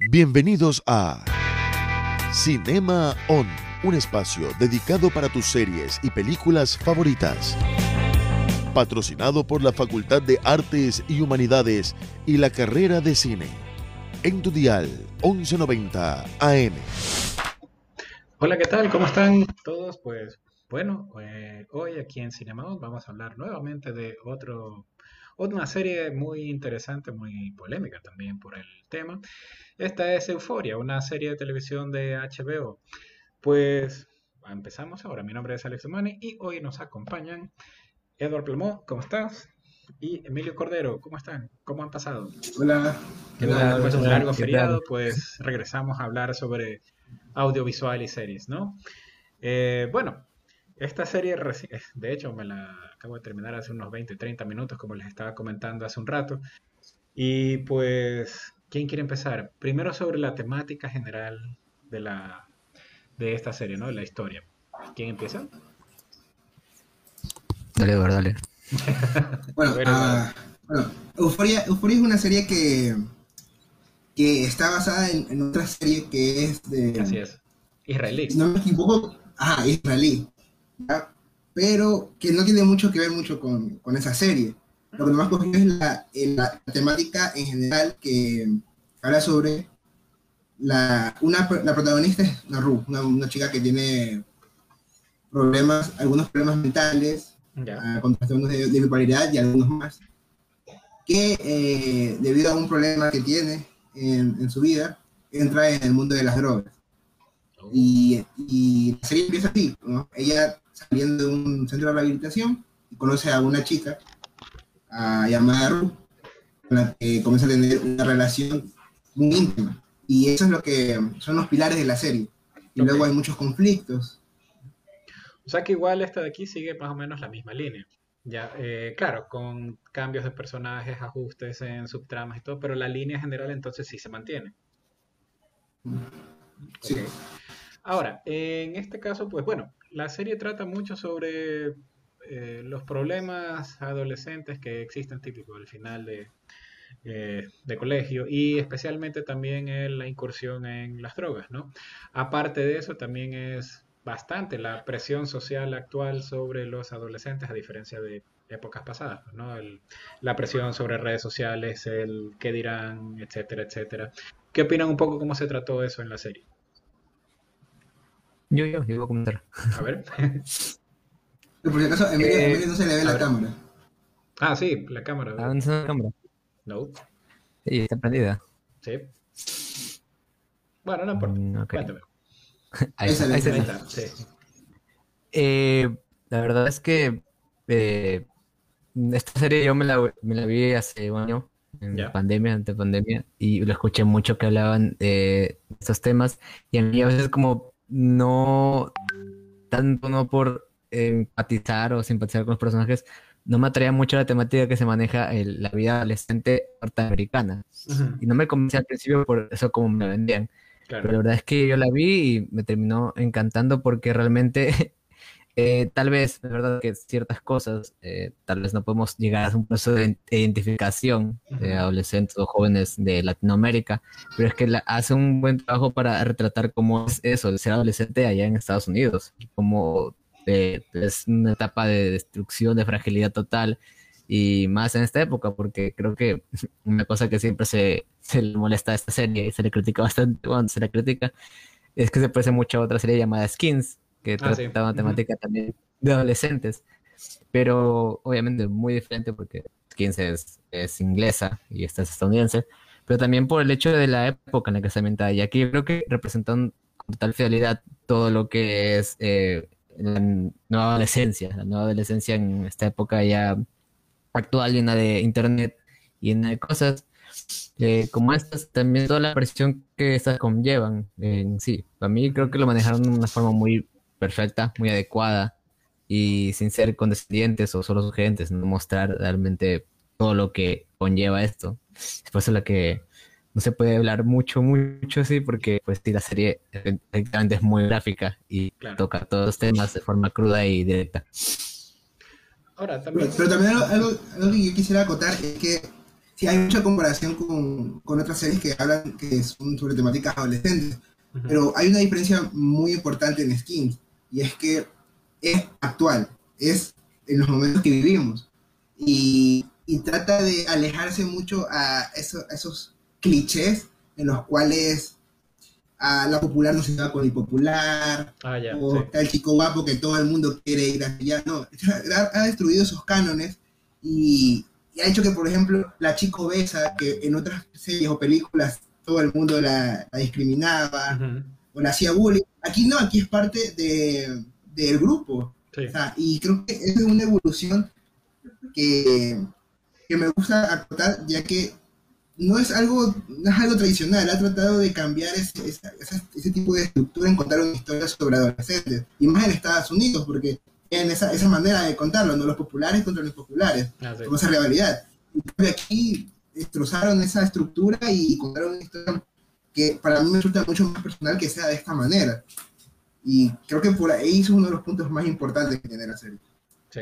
Bienvenidos a Cinema On, un espacio dedicado para tus series y películas favoritas. Patrocinado por la Facultad de Artes y Humanidades y la carrera de cine. En tu dial 1190 AM. Hola, ¿qué tal? ¿Cómo están todos? Pues bueno, eh, hoy aquí en Cinema On vamos a hablar nuevamente de otro una serie muy interesante, muy polémica también por el tema. Esta es Euforia, una serie de televisión de HBO. Pues empezamos ahora. Mi nombre es Alex Mani y hoy nos acompañan Edward Plamó, ¿cómo estás? Y Emilio Cordero, ¿cómo están? ¿Cómo han pasado? Hola. ¿Qué tal? Después de un largo feriado, pues regresamos a hablar sobre audiovisual y series, ¿no? Eh, bueno, esta serie, de hecho, me la acabo de terminar hace unos 20, 30 minutos, como les estaba comentando hace un rato. Y pues, ¿quién quiere empezar? Primero sobre la temática general de, la, de esta serie, ¿no? De la historia. ¿Quién empieza? Dale, dale. bueno, uh, bueno Euphoria, es una serie que, que está basada en, otra serie que es de... Así es. Israelí. no me equivoco, ah, israelí pero que no tiene mucho que ver mucho con, con esa serie. Lo que más cogió es la, la, temática en general que habla sobre la, una, la protagonista es Naru, una, una, chica que tiene problemas, algunos problemas mentales, yeah. uh, de, de, bipolaridad y algunos más, que eh, debido a un problema que tiene en, en, su vida, entra en el mundo de las drogas. Oh. Y, y la serie empieza así, ¿no? Ella saliendo de un centro de rehabilitación y conoce a una chica llamada Ruth, con la que comienza a tener una relación muy íntima. Y eso es lo que son los pilares de la serie. Y luego hay muchos conflictos. O sea que igual esta de aquí sigue más o menos la misma línea. Ya, eh, claro, con cambios de personajes, ajustes en subtramas y todo, pero la línea general entonces sí se mantiene. Sí. Ahora, en este caso, pues bueno, la serie trata mucho sobre eh, los problemas adolescentes que existen típicos al final de, eh, de colegio y especialmente también en la incursión en las drogas, ¿no? Aparte de eso, también es bastante la presión social actual sobre los adolescentes a diferencia de épocas pasadas, ¿no? la presión sobre redes sociales, el qué dirán, etcétera, etcétera. ¿Qué opinan un poco cómo se trató eso en la serie? Yo, yo, yo voy a comentar. A ver. Por si acaso, Emilio, eh, Emilio no se le ve la ver. cámara. Ah, sí, la cámara. ¿A dónde está la cámara? No. Sí, está prendida. Sí. Bueno, no importa. Mm, okay. Cuéntame. ahí, está, ahí, está. Sí. Eh, la verdad es que eh, esta serie yo me la, me la vi hace un año, en yeah. pandemia, ante pandemia, y lo escuché mucho que hablaban de estos temas, y a mí a veces como no tanto no por empatizar o simpatizar con los personajes, no me atraía mucho la temática que se maneja en la vida adolescente norteamericana. Y no me convencí al principio por eso como me vendían. Pero la verdad es que yo la vi y me terminó encantando porque realmente Eh, tal vez, es verdad que ciertas cosas, eh, tal vez no podemos llegar a un proceso de identificación de adolescentes o jóvenes de Latinoamérica, pero es que hace un buen trabajo para retratar cómo es eso, de ser adolescente allá en Estados Unidos, como eh, es una etapa de destrucción, de fragilidad total, y más en esta época, porque creo que una cosa que siempre se, se le molesta a esta serie y se le critica bastante cuando se la critica, es que se parece mucho a otra serie llamada Skins, que ah, trataba temática también de adolescentes, pero obviamente muy diferente porque 15 es, inglesa y esta es estadounidense, pero también por el hecho de la época en la que se ambienta. Y aquí creo que representan con total fidelidad todo lo que es eh, la nueva adolescencia, la nueva adolescencia en esta época ya actual, llena de internet, llena de cosas. Eh, como estas, también toda la presión que estas conllevan en sí. Para mí creo que lo manejaron de una forma muy perfecta, muy adecuada y sin ser condescendientes o solo sugerentes, no mostrar realmente todo lo que conlleva esto. Es por eso la que no se puede hablar mucho, mucho así, porque pues sí, la serie efectivamente es muy gráfica y toca todos los temas de forma cruda y directa. Ahora, también... Pero, también algo, que yo quisiera acotar es que sí hay mucha comparación con, con, otras series que hablan que son sobre temáticas adolescentes, pero hay una diferencia muy importante en Skins, y es que es actual, es en los momentos que vivimos, y, y trata de alejarse mucho a, eso, esos clichés en los cuales a la popular no se va con el popular, ah, o el chico guapo que todo el mundo quiere ir allá. No, ha, destruido esos cánones y, ha hecho que, por ejemplo, la chico besa, que en otras series o películas todo el mundo la, discriminaba o la hacía bullying, aquí no, aquí es parte de, del grupo. y creo que es una evolución que, que me gusta acotar, ya que no es algo, no es algo tradicional, ha tratado de cambiar ese, ese, tipo de estructura en contar una historia sobre adolescentes, y más en Estados Unidos, porque tienen esa, esa manera de contarlo, ¿no? los populares contra los populares, ah, como esa rivalidad. Y aquí destrozaron esa estructura y contaron una historia que para mí me resulta mucho más personal que sea de esta manera. Y creo que por ahí es uno de los puntos más importantes que tiene la serie. Sí.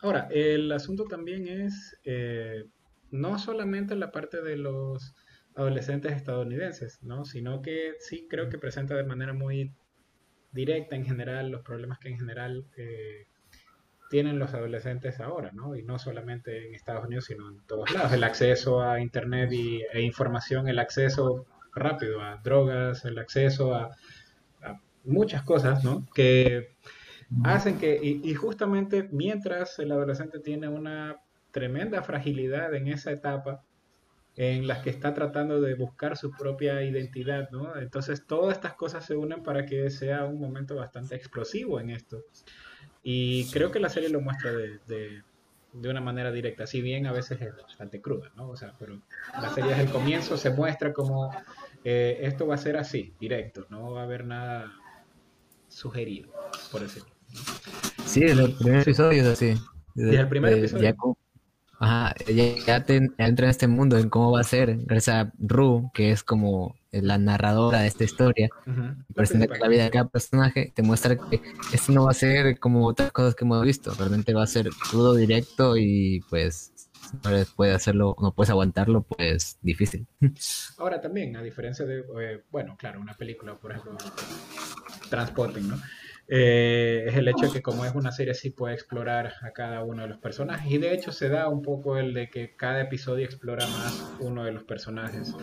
Ahora, el asunto también es... Eh no solamente la parte de los adolescentes estadounidenses, ¿no? sino que sí creo que presenta de manera muy directa en general los problemas que en general eh, tienen los adolescentes ahora, ¿no? Y no solamente en Estados Unidos, sino en todos lados. El acceso a Internet y, e información, el acceso rápido a drogas, el acceso a, muchas cosas, ¿no? Que hacen que, y justamente mientras el adolescente tiene una tremenda fragilidad en esa etapa en las que está tratando de buscar su propia identidad, ¿no? Entonces todas estas cosas se unen para que sea un momento bastante explosivo en esto. Y creo que la serie lo muestra de, de, una manera directa, si bien a veces es bastante cruda, ¿no? O sea, pero la serie desde el comienzo se muestra como eh, esto va a ser así, directo, no va a haber nada sugerido, por decirlo. Sí, el primer episodio es así. Desde, el primer episodio. Ajá, ya, te, entra en este mundo, en cómo va a ser, gracias a Ru, que es como la narradora de esta historia, presenta la vida de cada personaje, te muestra que esto no va a ser como otras cosas que hemos visto, realmente va a ser todo directo y pues no puedes hacerlo, no puedes aguantarlo, pues difícil. Ahora también, a diferencia de, eh, bueno, claro, una película, por ejemplo, Transporting, ¿no? Eh, es el hecho de que como es una serie sí puede explorar a cada uno de los personajes. Y de hecho se da un poco el de que cada episodio explora más uno de los personajes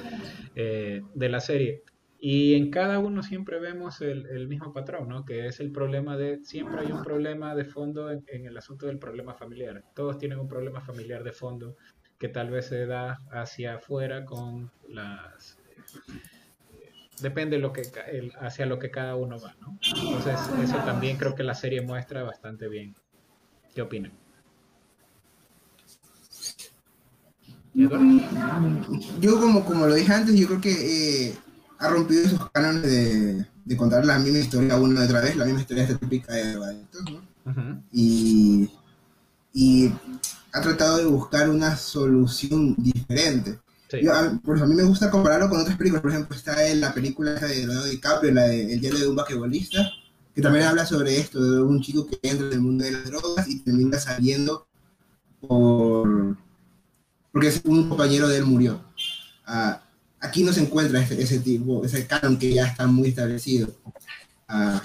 eh, de la serie. Y en cada uno siempre vemos el, mismo patrón, ¿no? que es el problema de, siempre hay un problema de fondo en, en el asunto del problema familiar, todos tienen un problema familiar de fondo que tal vez se da hacia afuera con las depende lo que hacia lo que cada uno va, ¿no? Entonces, eso también creo que la serie muestra bastante bien. ¿Qué opinan? Yo como, como lo dije antes, yo creo que eh, ha rompido esos cánones de, de, contar la misma historia una y otra vez, la misma historia típica de ¿no? y, y ha tratado de buscar una solución diferente. A, por eso a mí me gusta compararlo con otras películas. Por ejemplo, está en la película de Leonardo DiCaprio, la de El diario de un basquetbolista, que también habla sobre esto, de un chico que entra en el mundo de las drogas y termina saliendo por porque un compañero de él murió. Ah, aquí no se encuentra ese, ese, tipo, ese canon que ya está muy establecido. Ah,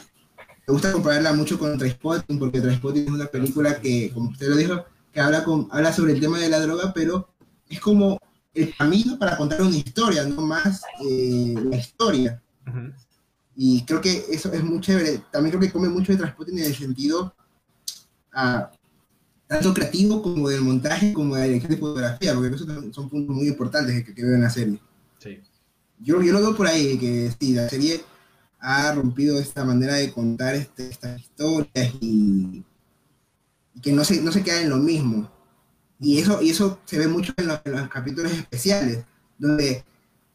me gusta compararla mucho con Trainspotting, porque Trainspotting es una película que, como usted lo dijo, que habla, con, habla sobre el tema de la droga, pero es como el camino para contar una historia, no más eh, la historia. Y creo que eso es muy chévere. También creo que come mucho de Transporting en el sentido uh, tanto creativo como del montaje, como de la dirección de fotografía, porque esos son puntos muy importantes que, que veo en la serie. Sí. Yo, yo lo veo por ahí, que sí, la serie ha rompido esta manera de contar este, estas historias y, y, que no se, no se queda en lo mismo. Y eso, y eso se ve mucho en los, capítulos especiales, donde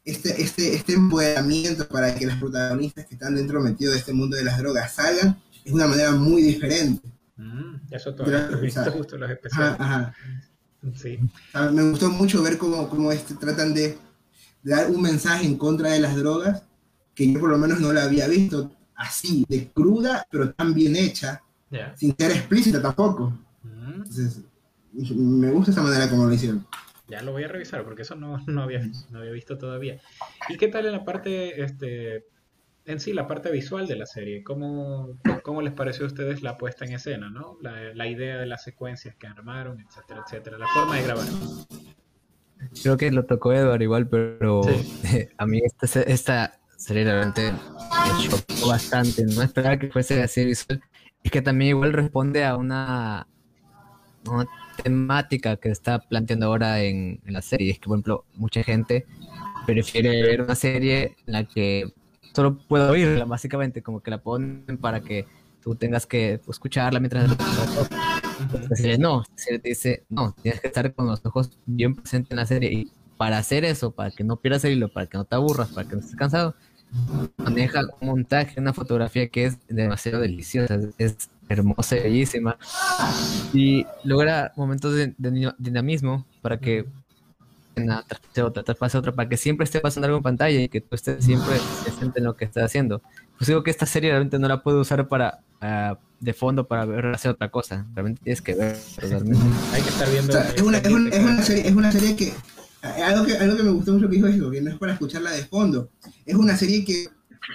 este, este, este empoderamiento para que los protagonistas que están dentro metidos de este mundo de las drogas salgan es una manera muy diferente. Mm, eso todavía me gustó los especiales. Ajá, Sí. me gustó mucho ver cómo, cómo este, tratan de, de, dar un mensaje en contra de las drogas que yo por lo menos no la había visto así, de cruda, pero tan bien hecha, sin ser explícita tampoco. Mm. Entonces, me gusta esa manera como lo hicieron. Ya lo voy a revisar porque eso no, no, había, no había visto todavía. ¿Y qué tal en la parte, este, en sí, la parte visual de la serie? ¿Cómo, cómo les pareció a ustedes la puesta en escena, ¿no? La, la idea de las secuencias que armaron, etcétera, etcétera, la forma de grabar. Creo que lo tocó Edward igual, pero a mí esta, esta serie realmente me chocó bastante. No esperaba que fuese así visual. Es que también igual responde a una, una temática que está planteando ahora en, en, la serie. Es que, por ejemplo, mucha gente prefiere ver una serie en la que solo puedo oírla, básicamente, como que la ponen para que tú tengas que escucharla mientras no, te dice, no, tienes que estar con los ojos bien presentes en la serie y para hacer eso, para que no pierdas el hilo, para que no te aburras, para que no estés cansado, maneja un montaje, una fotografía que es demasiado deliciosa, es, hermosa y bellísima y logra momentos de, dinamismo para que una tras otra, pase otra, para que siempre esté pasando algo en pantalla y que tú estés siempre presente en lo que estás haciendo. Pues digo que esta serie realmente no la puedo usar para uh, de fondo para ver hacer otra cosa. Realmente tienes que ver. Hay que estar viendo. es, una, es, una, es, una serie, es una serie que algo, que. algo que me gustó mucho que dijo es que no es para escucharla de fondo. Es una serie que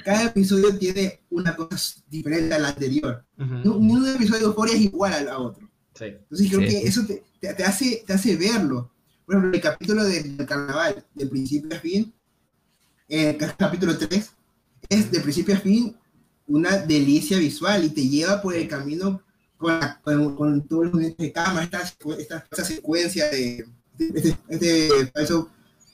cada episodio tiene una cosa diferente a la anterior. Uh Ningún episodio de Euphoria es igual al otro. Sí. Entonces creo que eso te, te, te, hace, te hace verlo. Por ejemplo, el capítulo del carnaval, de principio a fin, el capítulo 3, es de principio a fin una delicia visual y te lleva por el camino con, con, con todos los movimientos de cámara, esta, esta, esta secuencia de este, este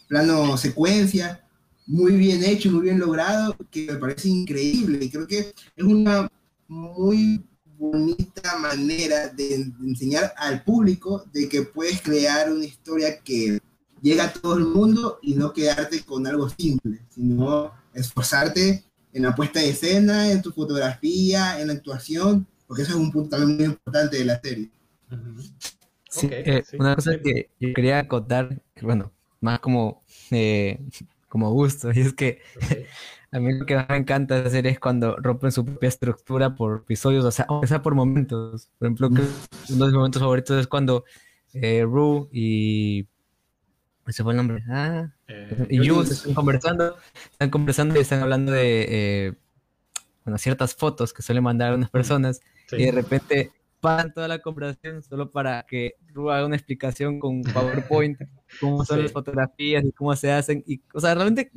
plano secuencia, muy bien hecho, muy bien logrado, que me parece increíble. Y creo que es una muy bonita manera de, enseñar al público de que puedes crear una historia que llega a todo el mundo y no quedarte con algo simple, sino esforzarte en la puesta de escena, en tu fotografía, en la actuación, porque eso es un punto también muy importante de la serie. Eh, sí, una cosa que yo quería contar, bueno, más como, eh, como gusto, y es que a mí lo que más me encanta hacer es cuando rompen su propia estructura por episodios, o sea, o sea por momentos. Por ejemplo, uno de mis momentos favoritos es cuando eh, Rue y ese fue el nombre. Ah, eh, y Jules están conversando, están conversando y están hablando de eh, bueno, ciertas fotos que suelen mandar a unas personas y de repente paran toda la conversación solo para que Ru haga una explicación con PowerPoint, cómo son las fotografías y cómo se hacen. Y, o sea, realmente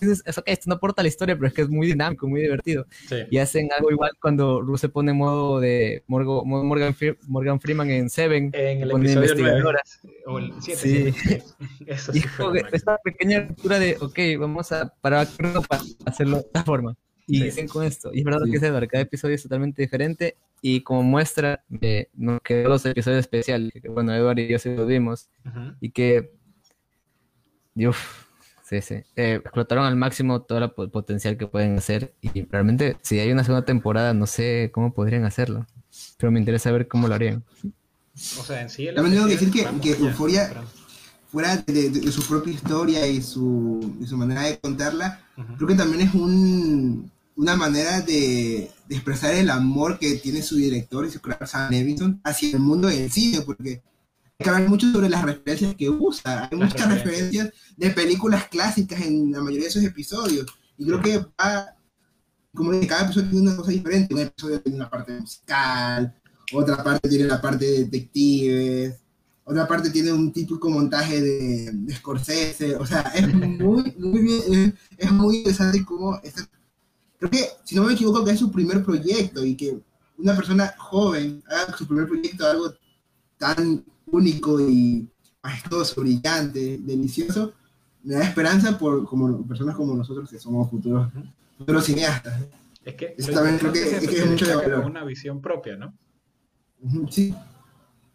dices, es esto no aporta la historia, pero es que es muy dinámico, muy divertido. Y hacen algo igual cuando Ru se pone en modo de Morgan, Morgan, Freeman en Seven. En el episodio 9, o el 7. Sí. Eso sí esta pequeña lectura de, ok, vamos a para hacerlo de esta forma. Y dicen con esto. Y es verdad que es verdad, cada episodio es totalmente diferente. Y como muestra, de nos quedó los episodios especiales, que bueno, Eduardo y yo sí los vimos. Y que. Uf, Sí, sí. Eh, explotaron al máximo todo el potencial que pueden hacer y realmente si hay una segunda temporada no sé cómo podrían hacerlo, pero me interesa ver cómo lo harían. O sea, en sí... También tengo que decir que, que Euforia, fuera de, su propia historia y su, su manera de contarla, creo que también es un, una manera de, de, expresar el amor que tiene su director y su creador Sam Levinson hacia el mundo del cine, porque hay que hablar mucho sobre las referencias que usa. Hay muchas referencias de películas clásicas en la mayoría de esos episodios. Y creo que va, como que cada episodio tiene una cosa diferente. Un episodio tiene una parte musical, otra parte tiene la parte de detectives, otra parte tiene un típico montaje de, de Scorsese. O sea, es muy, muy bien, es, muy interesante cómo... creo que, si no me equivoco, que es su primer proyecto y que una persona joven haga su primer proyecto algo tan único y majestuoso, brillante, delicioso, me da esperanza por como personas como nosotros que somos futuros, futuros cineastas. Es que, también creo que, es, que es mucho de una visión propia, ¿no? Sí.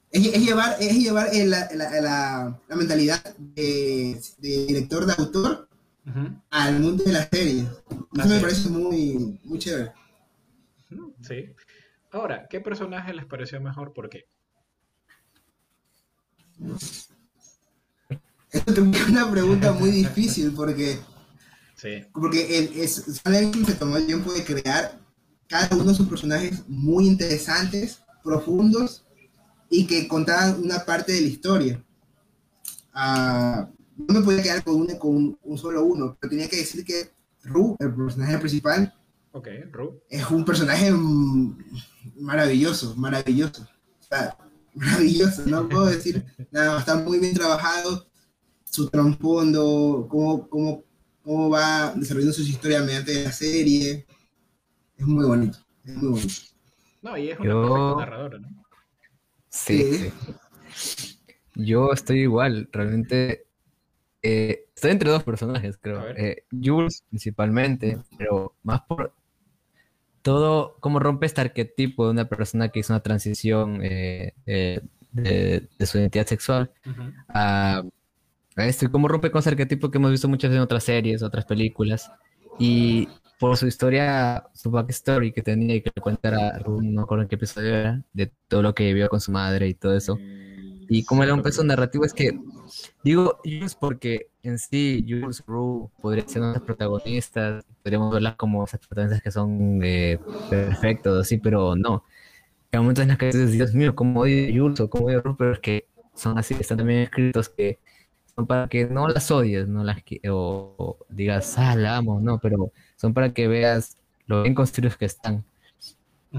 Es, es llevar, es llevar la, la, la, mentalidad de, de, director de autor al mundo de la serie. Eso me parece muy, muy chévere. Sí. Ahora, ¿qué personaje les pareció mejor? ¿Por qué? Esto es una pregunta muy difícil porque, sí. porque el, es, se tomó el tiempo de crear cada uno de sus personajes muy interesantes, profundos y que contaban una parte de la historia. No me podía quedar con, un, con un, solo uno, pero tenía que decir que Ru, el personaje principal, okay, Ru. es un personaje maravilloso, maravilloso. O sea, maravilloso, no puedo decir nada, está muy bien trabajado, su trasfondo, cómo, cómo, cómo va desarrollando sus historias mediante la serie, es muy bonito, es muy bonito. No, y es una Yo... narradora, ¿no? Sí, sí. Yo estoy igual, realmente eh, estoy entre dos personajes, creo. Eh, Jules principalmente, pero más por todo, cómo rompe este arquetipo de una persona que hizo una transición eh, de, su identidad sexual a, esto, y cómo rompe con ese arquetipo que hemos visto muchas veces en otras series, otras películas. Y por su historia, su backstory que tenía y que le cuenta no me acuerdo en qué episodio era, de todo lo que vivió con su madre y todo eso. Y como era un peso narrativo, es que digo Jules porque en sí Jules Rue podría ser una de las protagonistas, podríamos verlas como esas protagonistas que son eh, perfectos, así, pero no. Hay momentos en los que dices, Dios mío, cómo odio Jules o cómo odio Rue, pero es que son así, están también escritos que son para que no las odies, no las que, o, digas, ah, la amo, no, pero son para que veas lo bien construidos que están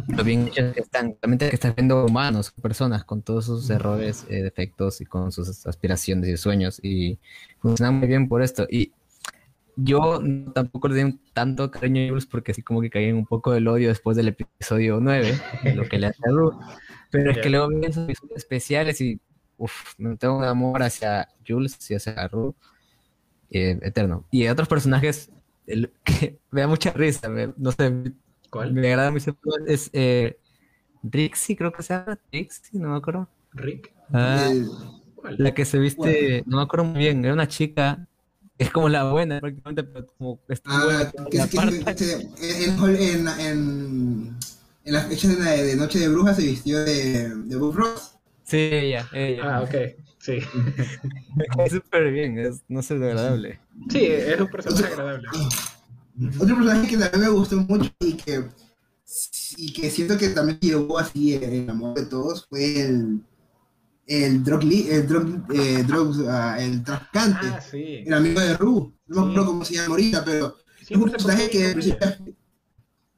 lo bien hechos que están. Realmente que estás viendo humanos, personas con todos sus errores, eh, defectos y con sus aspiraciones y sueños. Y funciona muy bien por esto. Y yo tampoco le di tanto cariño a Jules porque así como que caí en un poco del odio después del episodio 9, lo que le hace a Ru. Pero es que luego vi esos episodios especiales y uff, me tengo un amor hacia Jules y hacia Ru eh, eterno. Y otros personajes el, que me da mucha risa, no sé, ¿Cuál? Me agrada mucho. Es eh, Rixie, creo que se llama. Rixie, no me acuerdo. Rick. Ah, la que se viste, no me acuerdo muy bien, era una chica. Es como la buena, prácticamente, pero como ah, que, en, en, en, la fecha de, Noche de Brujas se vistió de, de Bob Ross. Sí, ella, ella. Ah, ok, sí. es súper bien, es, no sé, agradable. Sí, es un personaje agradable. Otro personaje que también me gustó mucho y que, y que siento que también llevó así el amor de todos fue el, el drug, el drug, eh, uh, el traficante, ah, sí. el amigo de Ru, no me acuerdo cómo se llama ahorita, pero es un personaje que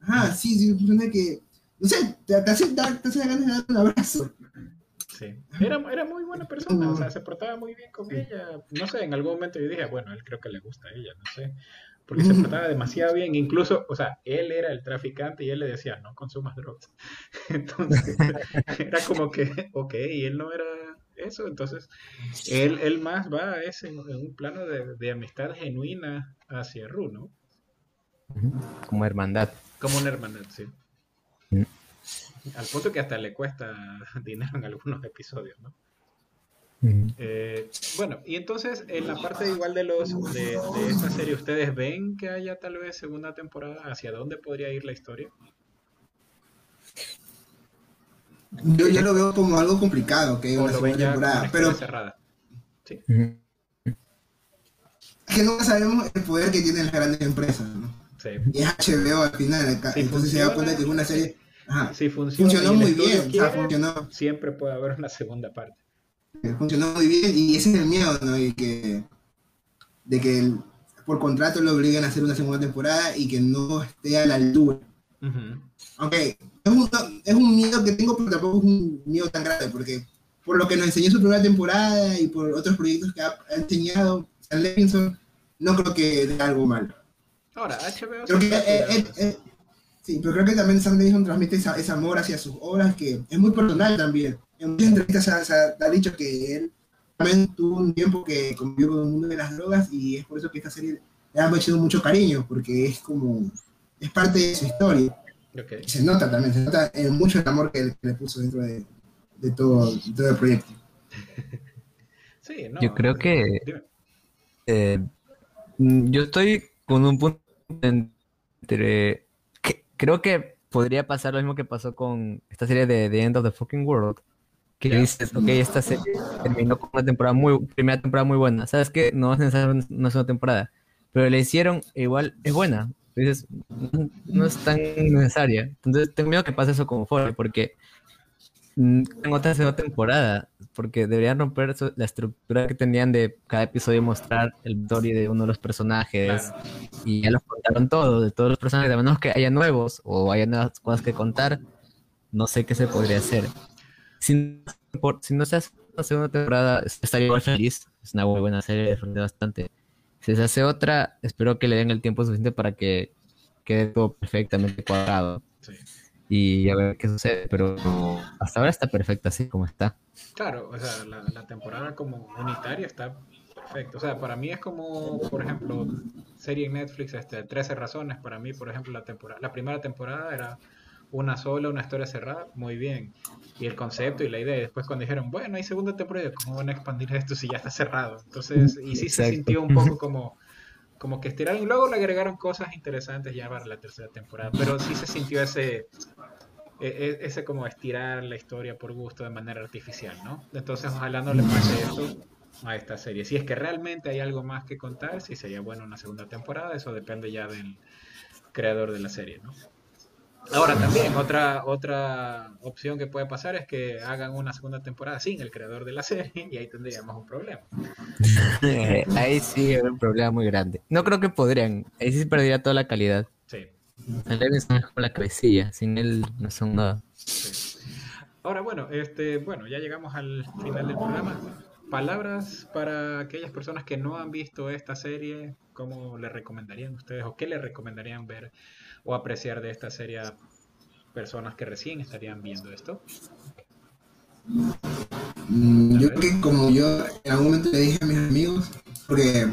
ah, sí, sí, un personaje que, no sé, te, hace, te hace ganas de dar un abrazo. Sí. Era, era muy buena persona, o sea, se portaba muy bien con ella. No sé, en algún momento yo dije, bueno, él creo que le gusta a ella, no sé porque se portaba demasiado bien, incluso, o sea, él era el traficante y él le decía, no consumas drogas. Entonces, era como que, ok, y él no era eso, entonces, él, él más va a ese, en un plano de, de amistad genuina hacia Ru, ¿no? Como hermandad. Como una hermandad, sí. Al punto que hasta le cuesta dinero en algunos episodios, ¿no? Eh, bueno, y entonces en la parte igual de los de, esta serie, ¿ustedes ven que haya tal vez segunda temporada? ¿Hacia dónde podría ir la historia? Yo ya lo veo como algo complicado que una segunda temporada, pero cerrada. ¿Sí? Es que nunca sabemos el poder que tienen las grandes empresas, ¿no? Sí. Y es HBO al final, entonces se da cuenta que es una serie si funciona funcionó muy bien, funcionó. siempre puede haber una segunda parte funcionó muy bien y ese es el miedo, ¿no? Y que, de que por contrato lo obliguen a hacer una segunda temporada y que no esté a la altura. Aunque es un, es un miedo que tengo, pero tampoco es un miedo tan grande, porque por lo que nos enseñó su primera temporada y por otros proyectos que ha, enseñado Sam Levinson, no creo que dé algo malo. Ahora, HBO... Creo que, sí, pero creo que también Sam Levinson transmite ese amor hacia sus obras, que es muy personal también en muchas entrevistas se ha, dicho que él también tuvo un tiempo que convivió con el mundo de las drogas y es por eso que esta serie le ha hecho mucho cariño, porque es como, es parte de su historia. Y se nota también, se nota mucho el amor que, le puso dentro de, todo, el proyecto. Sí, no, yo creo que eh, yo estoy con un punto entre que creo que podría pasar lo mismo que pasó con esta serie de The End of the Fucking World, que dices, ok, esta serie terminó con una temporada muy, primera temporada muy buena. ¿Sabes qué? No es necesario una segunda temporada, pero le hicieron igual, es buena. Dices, no, es tan necesaria. Entonces tengo miedo que pase eso como fuera, porque mm, en otra segunda temporada, porque deberían romper la estructura que tenían de cada episodio mostrar el story de uno de los personajes. Y ya los contaron todos, de todos los personajes, a menos que haya nuevos o haya nuevas cosas que contar, no sé qué se podría hacer. Si, si no se hace una segunda temporada, estaría muy feliz. Es una muy buena serie, disfruté bastante. Si se hace otra, espero que le den el tiempo suficiente para que quede todo perfectamente cuadrado. Y a ver qué sucede, pero hasta ahora está perfecta así como está. Claro, o sea, la, temporada como unitaria está perfecta. O sea, para mí es como, por ejemplo, serie en Netflix, este, 13 razones. Para mí, por ejemplo, la, temporada, la primera temporada era una sola, una historia cerrada, muy bien. Y el concepto y la idea. Y después cuando dijeron, bueno, hay segunda temporada, ¿cómo van a expandir esto si ya está cerrado? Entonces, y sí se sintió un poco como, como que estiraron. Y luego le agregaron cosas interesantes ya para la tercera temporada. Pero sí se sintió ese, e, e, ese como estirar la historia por gusto de manera artificial, ¿no? Entonces, ojalá no le pase eso a esta serie. Si es que realmente hay algo más que contar, si sería bueno una segunda temporada, eso depende ya del creador de la serie, ¿no? Ahora también, otra, otra opción que puede pasar es que hagan una segunda temporada sin el creador de la serie y ahí tendríamos un problema. ahí sí hay un problema muy grande. No creo que podrían, ahí sí se perdería toda la calidad. Sí. es como la cabecilla, sin él no son nada. Ahora bueno, este, bueno, ya llegamos al final del programa. Palabras para aquellas personas que no han visto esta serie, ¿cómo le recomendarían ustedes o qué le recomendarían ver? O apreciar de esta serie a personas que recién estarían viendo esto? Mm, yo creo que como yo en algún momento le dije a mis amigos, porque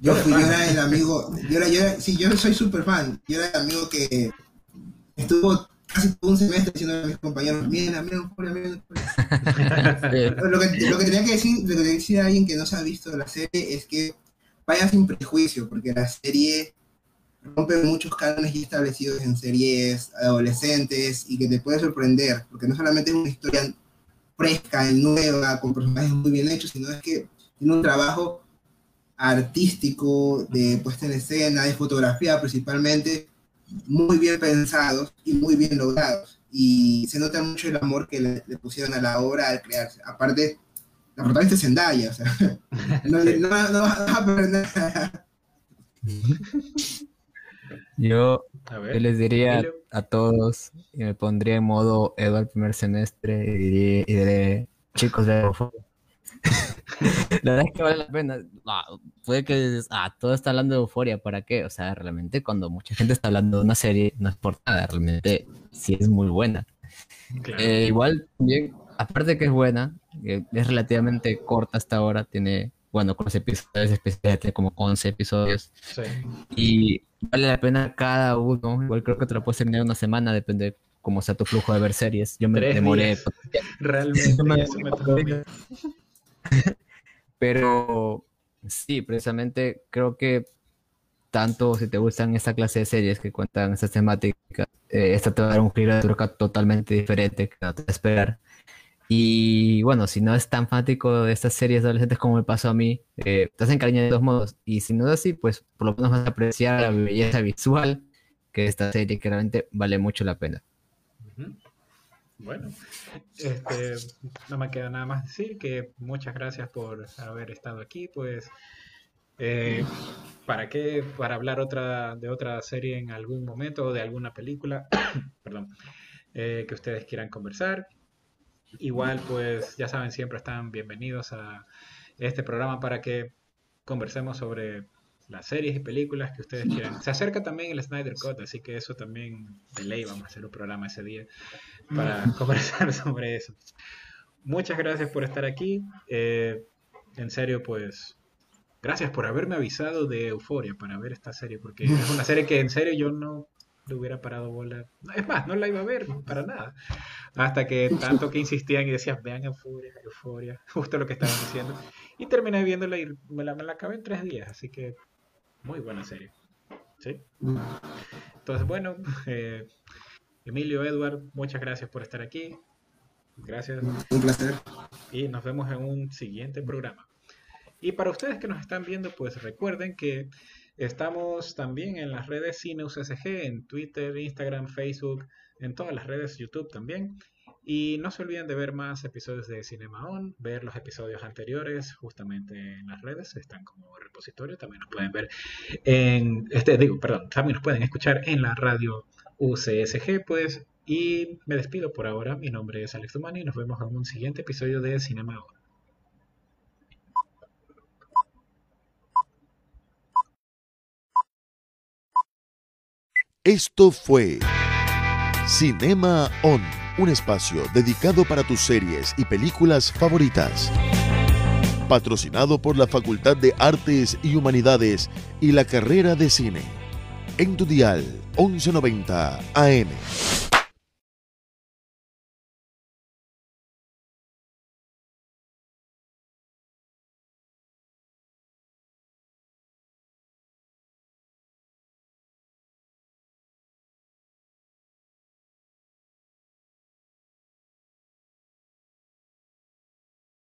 yo, fui, yo era el amigo, yo era, yo sí, yo soy súper fan, yo era el amigo que estuvo casi todo un semestre diciendo a mis compañeros, miren, miren, miren, lo, que, lo que tenía que decir, lo que decir a alguien que no se ha visto la serie es que vaya sin prejuicio, porque la serie rompe muchos cánones ya establecidos en series adolescentes y que te puede sorprender, porque no solamente es una historia fresca y nueva, con personajes muy bien hechos, sino es que tiene un trabajo artístico, de puesta en escena, de fotografía principalmente, muy bien pensados y muy bien logrados. Y se nota mucho el amor que le, pusieron a la obra al crearse. Aparte, la protagonista es Zendaya, o sea, no, no, no vas a perder Yo, les diría a todos, y me pondría en modo Eduardo primer semestre y diría, y diré, chicos, de la verdad es que vale la pena. puede que ah, todo está hablando de euforia, ¿para qué? O sea, realmente cuando mucha gente está hablando de una serie, no es por nada, realmente sí es muy buena. Eh, igual, también, aparte que es buena, eh, es relativamente corta hasta ahora, tiene bueno, con los episodios especiales, como 11 episodios. Sí. Y vale la pena cada uno. Igual creo que te lo puedes terminar una semana, depende cómo sea tu flujo de ver series. Yo me demoré. Realmente, Pero sí, precisamente creo que tanto si te gustan esta clase de series que cuentan esas temáticas, eh, esta te va a dar un giro de totalmente diferente que no te va a esperar. Y bueno, si no es tan fanático de estas series adolescentes como me pasó a mí, eh, te hacen cariño de dos modos. Y si no es así, pues por lo menos vas a apreciar la belleza visual que esta serie que realmente vale mucho la pena. Bueno, este, no me queda nada más decir que muchas gracias por haber estado aquí. Pues, eh, ¿para qué? Para hablar otra de otra serie en algún momento o de alguna película, perdón, eh, que ustedes quieran conversar. Igual, pues ya saben, siempre están bienvenidos a este programa para que conversemos sobre las series y películas que ustedes quieran. Se acerca también el Snyder Cut, así que eso también de ley vamos a hacer un programa ese día para conversar sobre eso. Muchas gracias por estar aquí. Eh, en serio, pues gracias por haberme avisado de Euforia para ver esta serie, porque es una serie que en serio yo no le hubiera parado bola. Es más, no la iba a ver para nada. Hasta que tanto que insistían y decían, vean euforia, euforia, justo lo que estaban diciendo. Y terminé viéndola y me la, me la acabé en tres días, así que muy buena serie. ¿Sí? Entonces, bueno, eh, Emilio, Edward, muchas gracias por estar aquí. Gracias. Un placer. Y nos vemos en un siguiente programa. Y para ustedes que nos están viendo, pues recuerden que Estamos también en las redes Cine UCSG, en Twitter, Instagram, Facebook, en todas las redes, YouTube también. Y no se olviden de ver más episodios de Cinema On, ver los episodios anteriores justamente en las redes, están como repositorio, también nos pueden ver en, este, digo, perdón, también nos pueden escuchar en la radio UCSG, pues, y me despido por ahora, mi nombre es Alex Dumani y nos vemos en un siguiente episodio de Cinema On. Esto fue Cinema On, un espacio dedicado para tus series y películas favoritas. Patrocinado por la Facultad de Artes y Humanidades y la carrera de cine. En tu dial 1190 AM.